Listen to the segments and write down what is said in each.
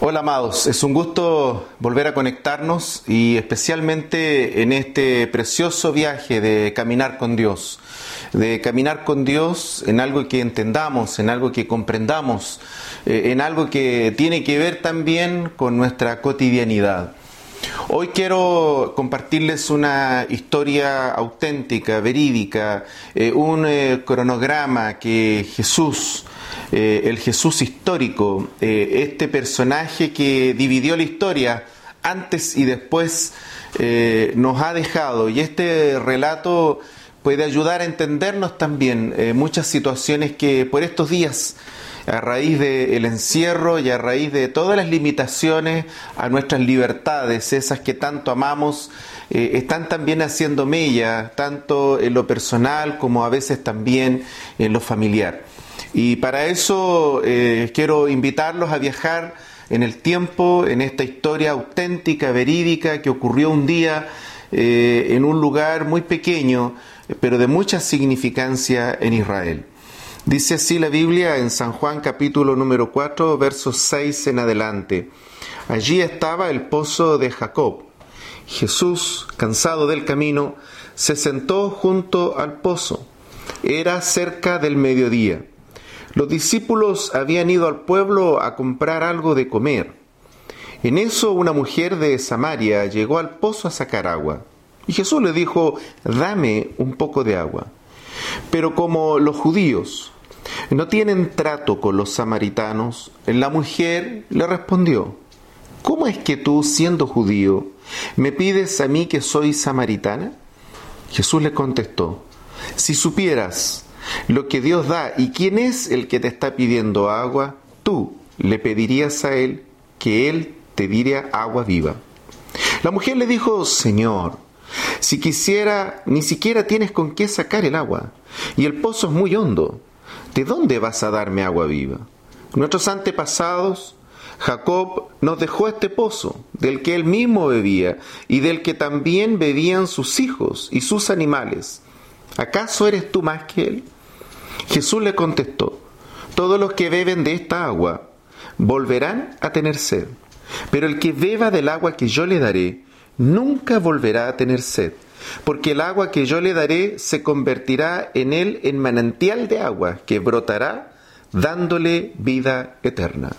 Hola amados, es un gusto volver a conectarnos y especialmente en este precioso viaje de caminar con Dios, de caminar con Dios en algo que entendamos, en algo que comprendamos, eh, en algo que tiene que ver también con nuestra cotidianidad. Hoy quiero compartirles una historia auténtica, verídica, eh, un eh, cronograma que Jesús eh, el Jesús histórico, eh, este personaje que dividió la historia antes y después eh, nos ha dejado. Y este relato puede ayudar a entendernos también muchas situaciones que por estos días, a raíz del encierro y a raíz de todas las limitaciones a nuestras libertades, esas que tanto amamos, están también haciendo mella, tanto en lo personal como a veces también en lo familiar. Y para eso eh, quiero invitarlos a viajar en el tiempo, en esta historia auténtica, verídica, que ocurrió un día eh, en un lugar muy pequeño, pero de mucha significancia en Israel. Dice así la Biblia en San Juan capítulo número 4, versos 6 en adelante. Allí estaba el pozo de Jacob. Jesús, cansado del camino, se sentó junto al pozo. Era cerca del mediodía. Los discípulos habían ido al pueblo a comprar algo de comer. En eso una mujer de Samaria llegó al pozo a sacar agua. Y Jesús le dijo, dame un poco de agua. Pero como los judíos no tienen trato con los samaritanos, la mujer le respondió, ¿cómo es que tú, siendo judío, me pides a mí que soy samaritana? Jesús le contestó, si supieras lo que Dios da y quién es el que te está pidiendo agua, tú le pedirías a Él que Él te diera agua viva. La mujer le dijo, Señor, si quisiera, ni siquiera tienes con qué sacar el agua, y el pozo es muy hondo. ¿De dónde vas a darme agua viva? Nuestros antepasados, Jacob nos dejó este pozo, del que él mismo bebía, y del que también bebían sus hijos y sus animales. ¿Acaso eres tú más que él? Jesús le contestó, todos los que beben de esta agua volverán a tener sed, pero el que beba del agua que yo le daré, nunca volverá a tener sed, porque el agua que yo le daré se convertirá en él en manantial de agua que brotará dándole vida eterna.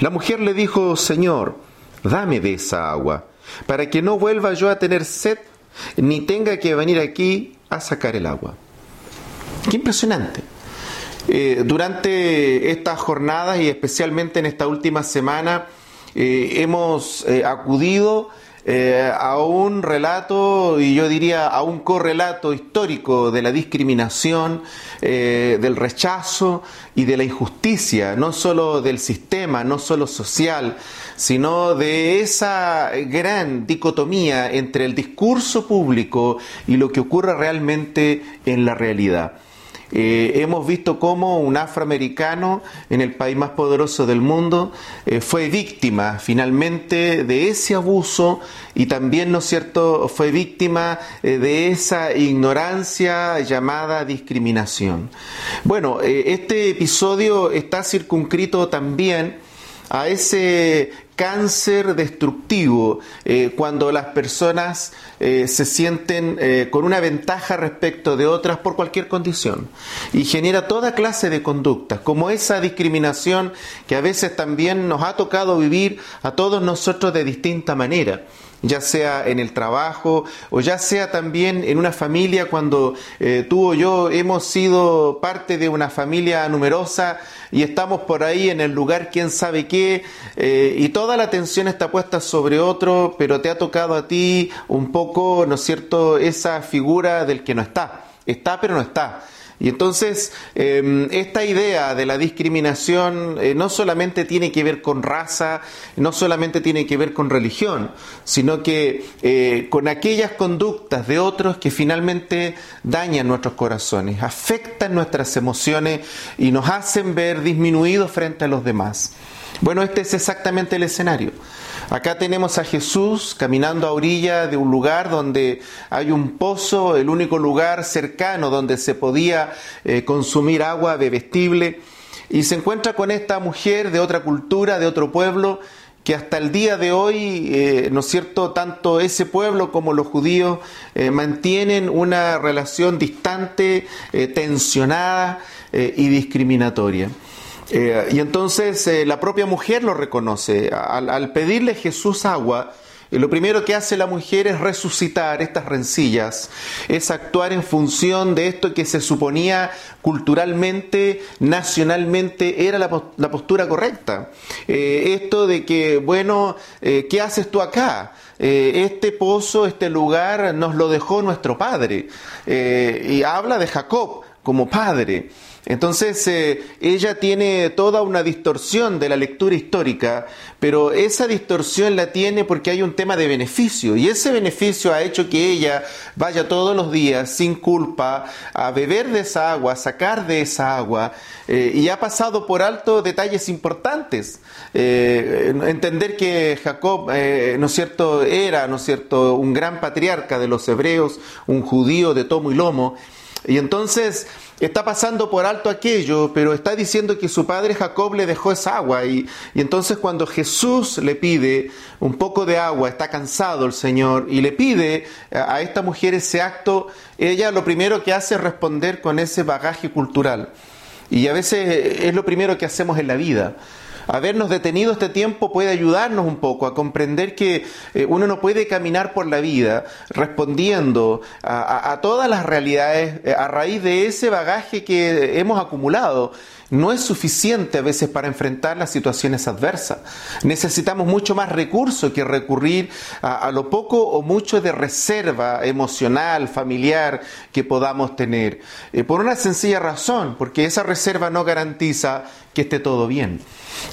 La mujer le dijo, Señor, dame de esa agua, para que no vuelva yo a tener sed, ni tenga que venir aquí a sacar el agua. Qué impresionante. Eh, durante estas jornadas y especialmente en esta última semana eh, hemos eh, acudido a un relato y yo diría a un correlato histórico de la discriminación, del rechazo y de la injusticia, no solo del sistema, no solo social, sino de esa gran dicotomía entre el discurso público y lo que ocurre realmente en la realidad. Eh, hemos visto cómo un afroamericano en el país más poderoso del mundo eh, fue víctima finalmente de ese abuso y también, ¿no es cierto?, fue víctima eh, de esa ignorancia llamada discriminación. Bueno, este episodio está circunscrito también a ese cáncer destructivo eh, cuando las personas eh, se sienten eh, con una ventaja respecto de otras por cualquier condición. Y genera toda clase de conductas, como esa discriminación que a veces también nos ha tocado vivir a todos nosotros de distinta manera ya sea en el trabajo o ya sea también en una familia cuando eh, tú o yo hemos sido parte de una familia numerosa y estamos por ahí en el lugar quién sabe qué eh, y toda la atención está puesta sobre otro, pero te ha tocado a ti un poco, ¿no es cierto?, esa figura del que no está. Está pero no está. Y entonces, em, esta idea de la discriminación eh, no solamente tiene que ver con raza, no solamente tiene que ver con religión, sino que eh, con aquellas conductas de otros que finalmente dañan nuestros corazones, afectan nuestras emociones y nos hacen ver disminuidos frente a los demás. Bueno, este es exactamente el escenario. Acá tenemos a Jesús caminando a orilla de un lugar donde hay un pozo, el único lugar cercano donde se podía eh, consumir agua bebestible. y se encuentra con esta mujer de otra cultura, de otro pueblo, que hasta el día de hoy, eh, ¿no es cierto?, tanto ese pueblo como los judíos eh, mantienen una relación distante, tensionada y discriminatoria. Y entonces la propia mujer lo reconoce. Al, pedirle Jesús agua, lo primero que hace la mujer es resucitar estas rencillas, es actuar en función de esto que se suponía culturalmente, nacionalmente, era la, postura correcta. Eh, esto de que, bueno, eh, ¿qué haces tú acá? Eh, este pozo, este lugar nos lo dejó nuestro padre. y habla de Jacob como padre. Entonces eh, ella tiene toda una distorsión de la lectura histórica, pero esa distorsión la tiene porque hay un tema de beneficio y ese beneficio ha hecho que ella vaya todos los días sin culpa a beber de esa agua, a sacar de esa agua eh, y ha pasado por alto detalles importantes. Eh, entender que Jacob, ¿no es cierto?, era, ¿no es cierto?, un gran patriarca de los hebreos, un judío de tomo y lomo. Y entonces está pasando por alto aquello, pero está diciendo que su padre Jacob le dejó esa agua. Y, entonces cuando Jesús le pide un poco de agua, está cansado el Señor, y le pide a esta mujer ese acto, ella lo primero que hace es responder con ese bagaje cultural. Y a veces es lo primero que hacemos en la vida habernos detenido este tiempo puede ayudarnos un poco a comprender que eh, uno no puede caminar por la vida respondiendo a, todas las realidades eh, a raíz de ese bagaje que hemos acumulado no es suficiente a veces para enfrentar las situaciones adversas. Necesitamos mucho más recursos que recurrir a, lo poco o mucho de reserva emocional, familiar que podamos tener. Eh, por una sencilla razón, porque esa reserva no garantiza que esté todo bien.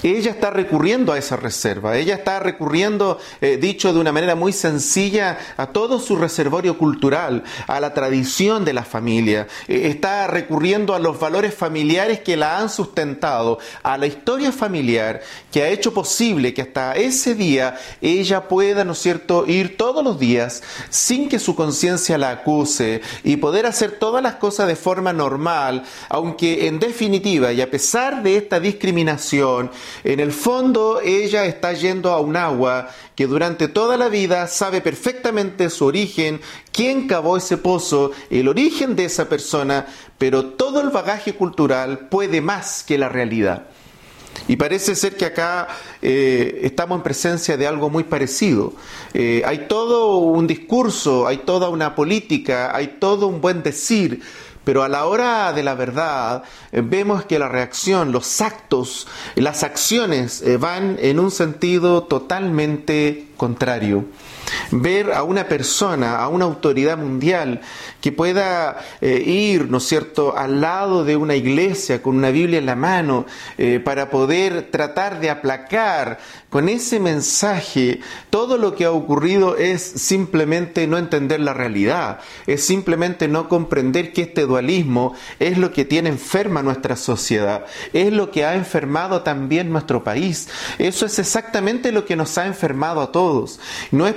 Ella está recurriendo a esa reserva, ella está recurriendo, eh, dicho de una manera muy sencilla, a todo su reservorio cultural, a la tradición de la familia, eh, está recurriendo a los valores familiares que la han sustentado, a la historia familiar que ha hecho posible que hasta ese día ella pueda, ¿no es cierto?, ir todos los días sin que su conciencia la acuse y poder hacer todas las cosas de forma normal, aunque en definitiva y a pesar de esta discriminación, en el fondo ella está yendo a un agua que durante toda la vida sabe perfectamente su origen, quién cavó ese pozo, el origen de esa persona, pero todo el bagaje cultural puede más que la realidad. Y parece ser que acá eh, estamos en presencia de algo muy parecido. Eh, hay todo un discurso, hay toda una política, hay todo un buen decir pero a la hora de la verdad eh, vemos que la reacción, los actos, las acciones van en un sentido totalmente contrario ver a una persona, a una autoridad mundial que pueda eh, ir, ¿no cierto?, al lado de una iglesia con una Biblia en la mano eh, para poder tratar de aplacar con ese mensaje todo lo que ha ocurrido es simplemente no entender la realidad, es simplemente no comprender que este dualismo es lo que tiene enferma nuestra sociedad, es lo que ha enfermado también nuestro país. Eso es exactamente lo que nos ha enfermado a todos. No es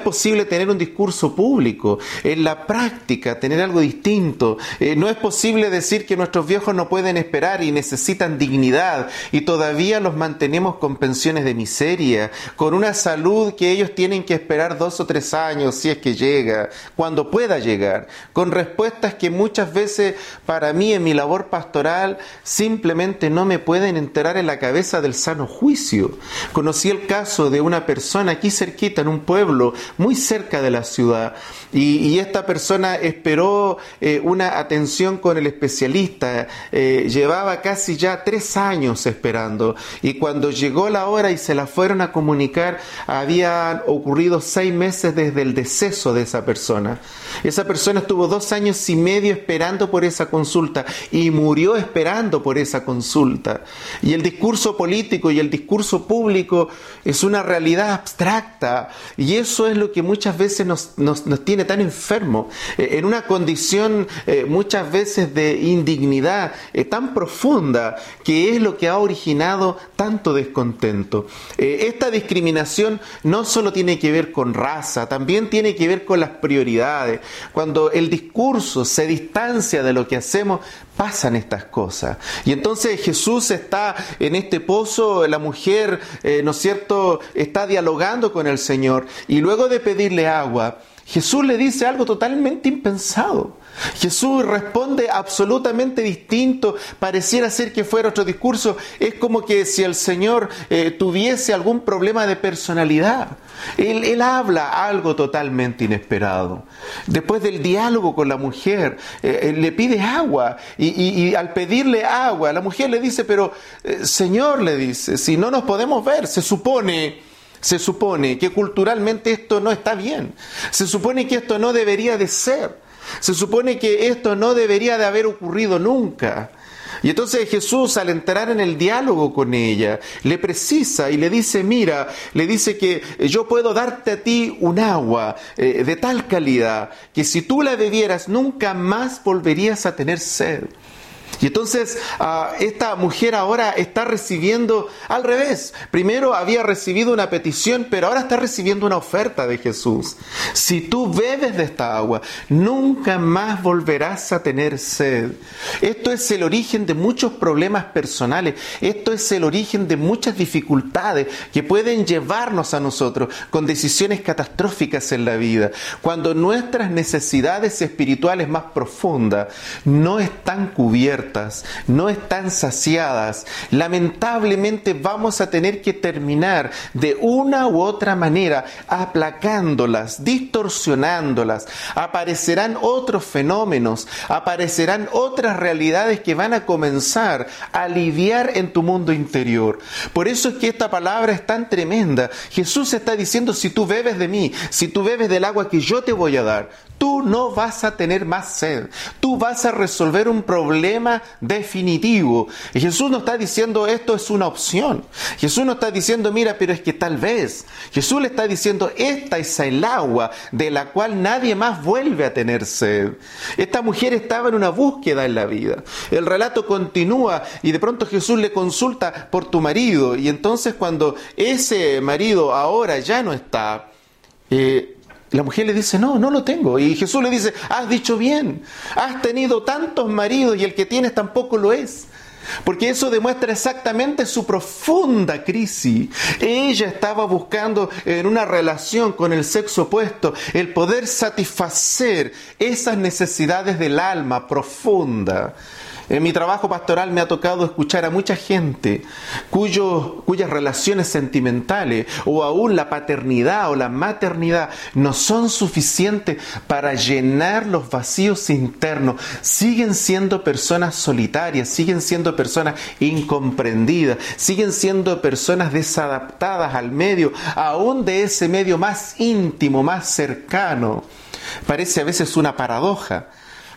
tener un discurso público, en la práctica tener algo distinto. Eh, no es posible decir que nuestros viejos no pueden esperar y necesitan dignidad y todavía los mantenemos con pensiones de miseria, con una salud que ellos tienen que esperar dos o tres años si es que llega, cuando pueda llegar, con respuestas que muchas veces para mí en mi labor pastoral simplemente no me pueden enterar en la cabeza del sano juicio. Conocí el caso de una persona aquí cerquita en un pueblo muy cerca de la ciudad y, esta persona esperó eh, una atención con el especialista, eh, llevaba casi ya tres años esperando y cuando llegó la hora y se la fueron a comunicar, habían ocurrido seis meses desde el deceso de esa persona. Esa persona estuvo dos años y medio esperando por esa consulta y murió esperando por esa consulta. Y el discurso político y el discurso público es una realidad abstracta y eso es lo que muchas veces nos, nos, tiene tan enfermos, eh, en una condición eh, muchas veces de indignidad eh, tan profunda que es lo que ha originado tanto descontento. esta discriminación no solo tiene que ver con raza, también tiene que ver con las prioridades. Cuando el discurso se distancia de lo que hacemos, pasan estas cosas. Y entonces Jesús está en este pozo, la mujer, eh, ¿no es cierto?, está dialogando con el Señor y luego de pedirle agua, Jesús le dice algo totalmente impensado. Jesús responde absolutamente distinto, pareciera ser que fuera otro discurso, es como que si el Señor eh, tuviese algún problema de personalidad. Él, habla algo totalmente inesperado. Después del diálogo con la mujer, eh, eh, le pide agua y, al pedirle agua, la mujer le dice, pero Señor le dice, si no nos podemos ver, se supone se supone que culturalmente esto no está bien. Se supone que esto no debería de ser. Se supone que esto no debería de haber ocurrido nunca. Y entonces Jesús al entrar en el diálogo con ella, le precisa y le dice, mira, le dice que yo puedo darte a ti un agua eh, de tal calidad que si tú la bebieras nunca más volverías a tener sed. Y entonces ah, esta mujer ahora está recibiendo al revés. Primero había recibido una petición, pero ahora está recibiendo una oferta de Jesús. Si tú bebes de esta agua, nunca más volverás a tener sed. Esto es el origen de muchos problemas personales. Esto es el origen de muchas dificultades que pueden llevarnos a nosotros con decisiones catastróficas en la vida. Cuando nuestras necesidades espirituales más profundas no están cubiertas no están saciadas, lamentablemente vamos a tener que terminar de una u otra manera aplacándolas, distorsionándolas. Aparecerán otros fenómenos, aparecerán otras realidades que van a comenzar a lidiar en tu mundo interior. Por eso es que esta palabra es tan tremenda. Jesús está diciendo, si tú bebes de mí, si tú bebes del agua que yo te voy a dar, tú no vas a tener más sed. Tú vas a resolver un problema definitivo. Y Jesús no está diciendo esto es una opción. Jesús no está diciendo, mira, pero es que tal vez. Jesús le está diciendo, esta es el agua de la cual nadie más vuelve a tener sed. Esta mujer estaba en una búsqueda en la vida. El relato continúa y de pronto Jesús le consulta por tu marido. Y entonces cuando ese marido ahora ya no está, eh, la mujer le dice, no, no lo tengo. Y Jesús le dice, has dicho bien, has tenido tantos maridos y el que tienes tampoco lo es. Porque eso demuestra exactamente su profunda crisis. Ella estaba buscando en una relación con el sexo opuesto el poder satisfacer esas necesidades del alma profunda. En mi trabajo pastoral me ha tocado escuchar a mucha gente cuyas relaciones sentimentales o aún la paternidad o la maternidad no son suficientes para llenar los vacíos internos. Siguen siendo personas solitarias, siguen siendo personas incomprendidas, siguen siendo personas desadaptadas al medio, aún de ese medio más íntimo, más cercano. Parece a veces una paradoja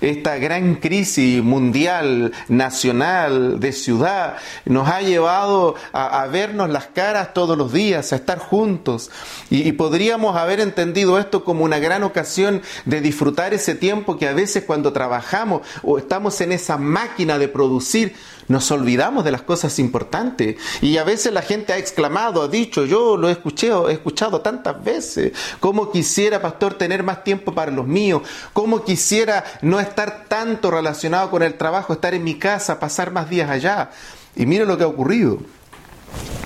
esta gran crisis mundial, nacional, de ciudad, nos ha llevado a, vernos las caras todos los días, a estar juntos. y podríamos haber entendido esto como una gran ocasión de disfrutar ese tiempo que a veces cuando trabajamos o estamos en esa máquina de producir, nos olvidamos de las cosas importantes. Y a veces la gente ha exclamado, ha dicho, yo lo he escuchado, he escuchado tantas veces, cómo quisiera, pastor, tener más tiempo para los míos, cómo quisiera no estar tanto relacionado con el trabajo, estar en mi casa, pasar más días allá. Y mire lo que ha ocurrido.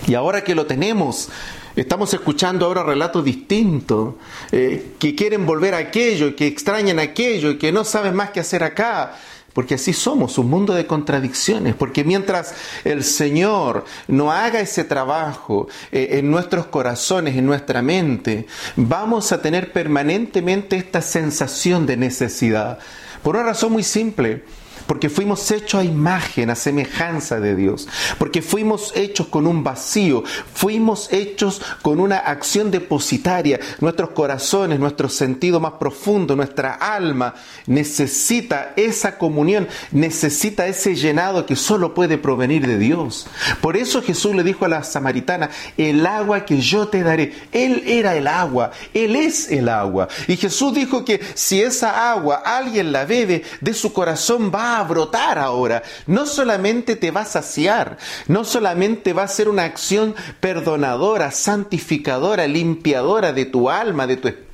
Y ahora que lo tenemos, Estamos escuchando ahora relatos distintos, eh, que quieren volver a aquello, que extrañan aquello, que no saben más qué hacer acá porque así somos, un mundo de contradicciones, porque mientras el Señor no haga ese trabajo eh, en nuestros corazones, en nuestra mente, vamos a tener permanentemente esta sensación de necesidad. Por una razón muy simple, porque fuimos hechos a imagen, a semejanza de Dios, porque fuimos hechos con un vacío, fuimos hechos con una acción depositaria. Nuestros corazones, nuestro sentido más profundo, nuestra alma necesita esa comunión, necesita ese llenado que solo puede provenir de Dios. Por eso Jesús le dijo a la samaritana, el agua que yo te daré, Él era el agua, Él es el agua. Y Jesús dijo que si esa agua alguien la bebe, de su corazón va a brotar ahora. No solamente te va a saciar, no solamente va a ser una acción perdonadora, santificadora, limpiadora de tu alma, de tu espíritu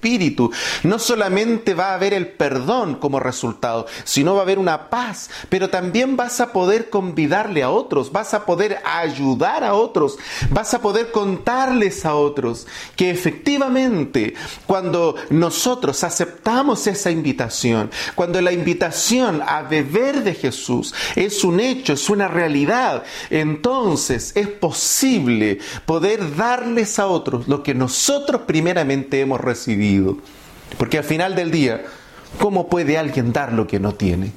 No solamente va a haber el perdón como resultado, sino va a haber una paz, pero también vas a poder convidarle a otros, vas a poder ayudar a otros, vas a poder contarles a otros que efectivamente cuando nosotros aceptamos esa invitación, cuando la invitación a beber de Jesús es un hecho, es una realidad, entonces es posible poder darles a otros lo que nosotros primeramente hemos recibido. Porque al final del día, ¿cómo puede alguien dar lo que no tiene?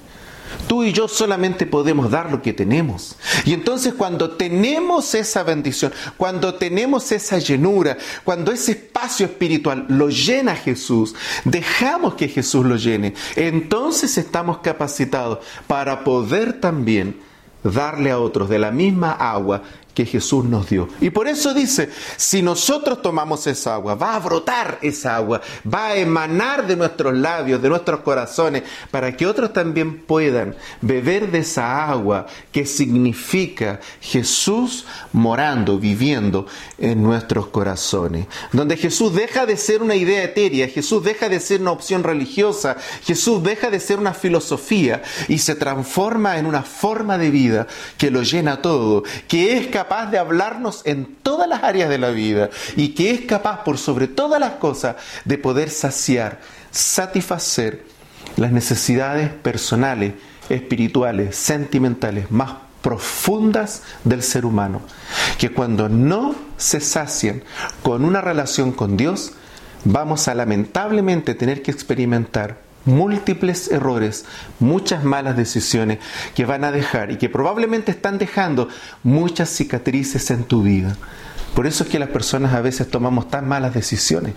Tú y yo solamente podemos dar lo que tenemos. Y entonces cuando tenemos esa bendición, cuando tenemos esa llenura, cuando ese espacio espiritual lo llena Jesús, dejamos que Jesús lo llene, entonces estamos capacitados para poder también darle a otros de la misma agua que Jesús nos dio. Y por eso dice, si nosotros tomamos esa agua, va a brotar esa agua, va a emanar de nuestros labios, de nuestros corazones, para que otros también puedan beber de esa agua que significa Jesús morando, viviendo en nuestros corazones. Donde Jesús deja de ser una idea etérea, Jesús deja de ser una opción religiosa, Jesús deja de ser una filosofía y se transforma en una forma de vida que lo llena todo, que es capaz capaz de hablarnos en todas las áreas de la vida y que es capaz, por sobre todas las cosas, de poder saciar, satisfacer las necesidades personales, espirituales, sentimentales más profundas del ser humano, que cuando no se sacian con una relación con Dios, vamos a lamentablemente tener que experimentar múltiples errores, muchas malas decisiones que van a dejar y que probablemente están dejando muchas cicatrices en tu vida. Por eso es que las personas a veces tomamos tan malas decisiones.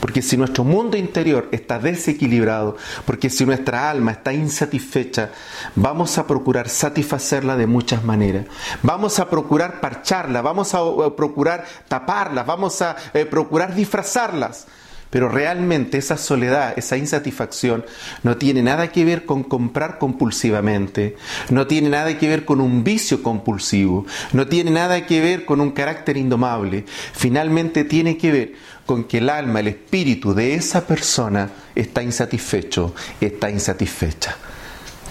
Porque si nuestro mundo interior está desequilibrado, porque si nuestra alma está insatisfecha, vamos a procurar satisfacerla de muchas maneras. Vamos a procurar parcharla, vamos a procurar taparla, vamos a eh, procurar disfrazarlas. Pero realmente esa soledad, esa insatisfacción, no tiene nada que ver con comprar compulsivamente, no tiene nada que ver con un vicio compulsivo, no tiene nada que ver con un carácter indomable. Finalmente tiene que ver con que el alma, el espíritu de esa persona está insatisfecho, está insatisfecha.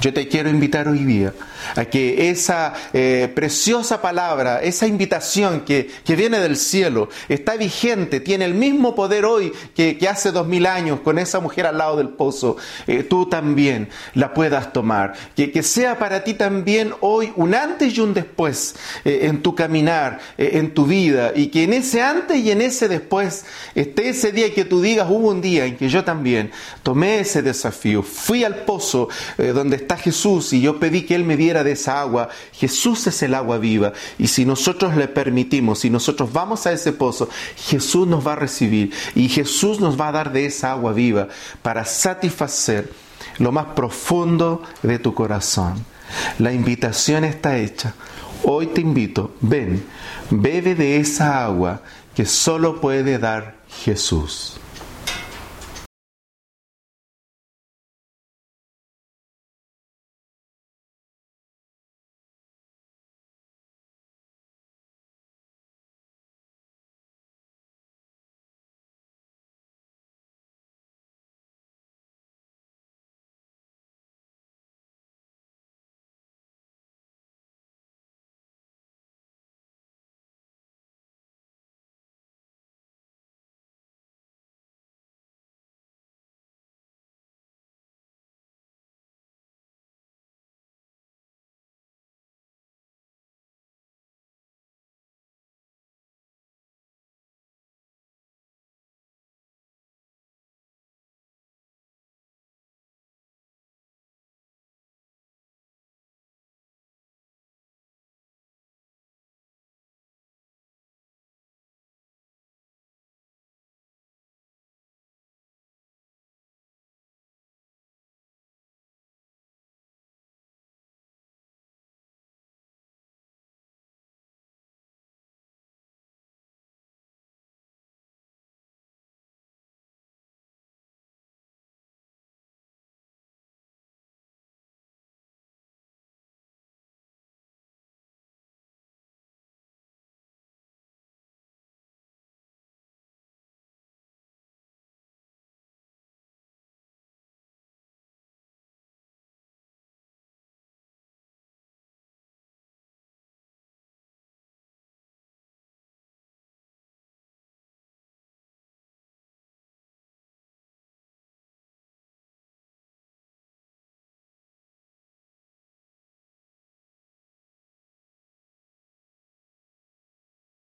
Yo te quiero invitar hoy día a que esa eh, preciosa palabra, esa invitación que, viene del cielo, está vigente, tiene el mismo poder hoy que, hace dos mil años con esa mujer al lado del pozo, eh, tú también la puedas tomar. Que, que, sea para ti también hoy un antes y un después eh, en tu caminar, en tu vida, y que en ese antes y en ese después esté ese día que tú digas, hubo un día en que yo también tomé ese desafío, fui al pozo donde Jesús y yo pedí que Él me diera de esa agua, Jesús es el agua viva. Y si nosotros le permitimos, si nosotros vamos a ese pozo, Jesús nos va a recibir y Jesús nos va a dar de esa agua viva para satisfacer lo más profundo de tu corazón. La invitación está hecha. Hoy te invito, ven, bebe de esa agua que solo puede dar Jesús.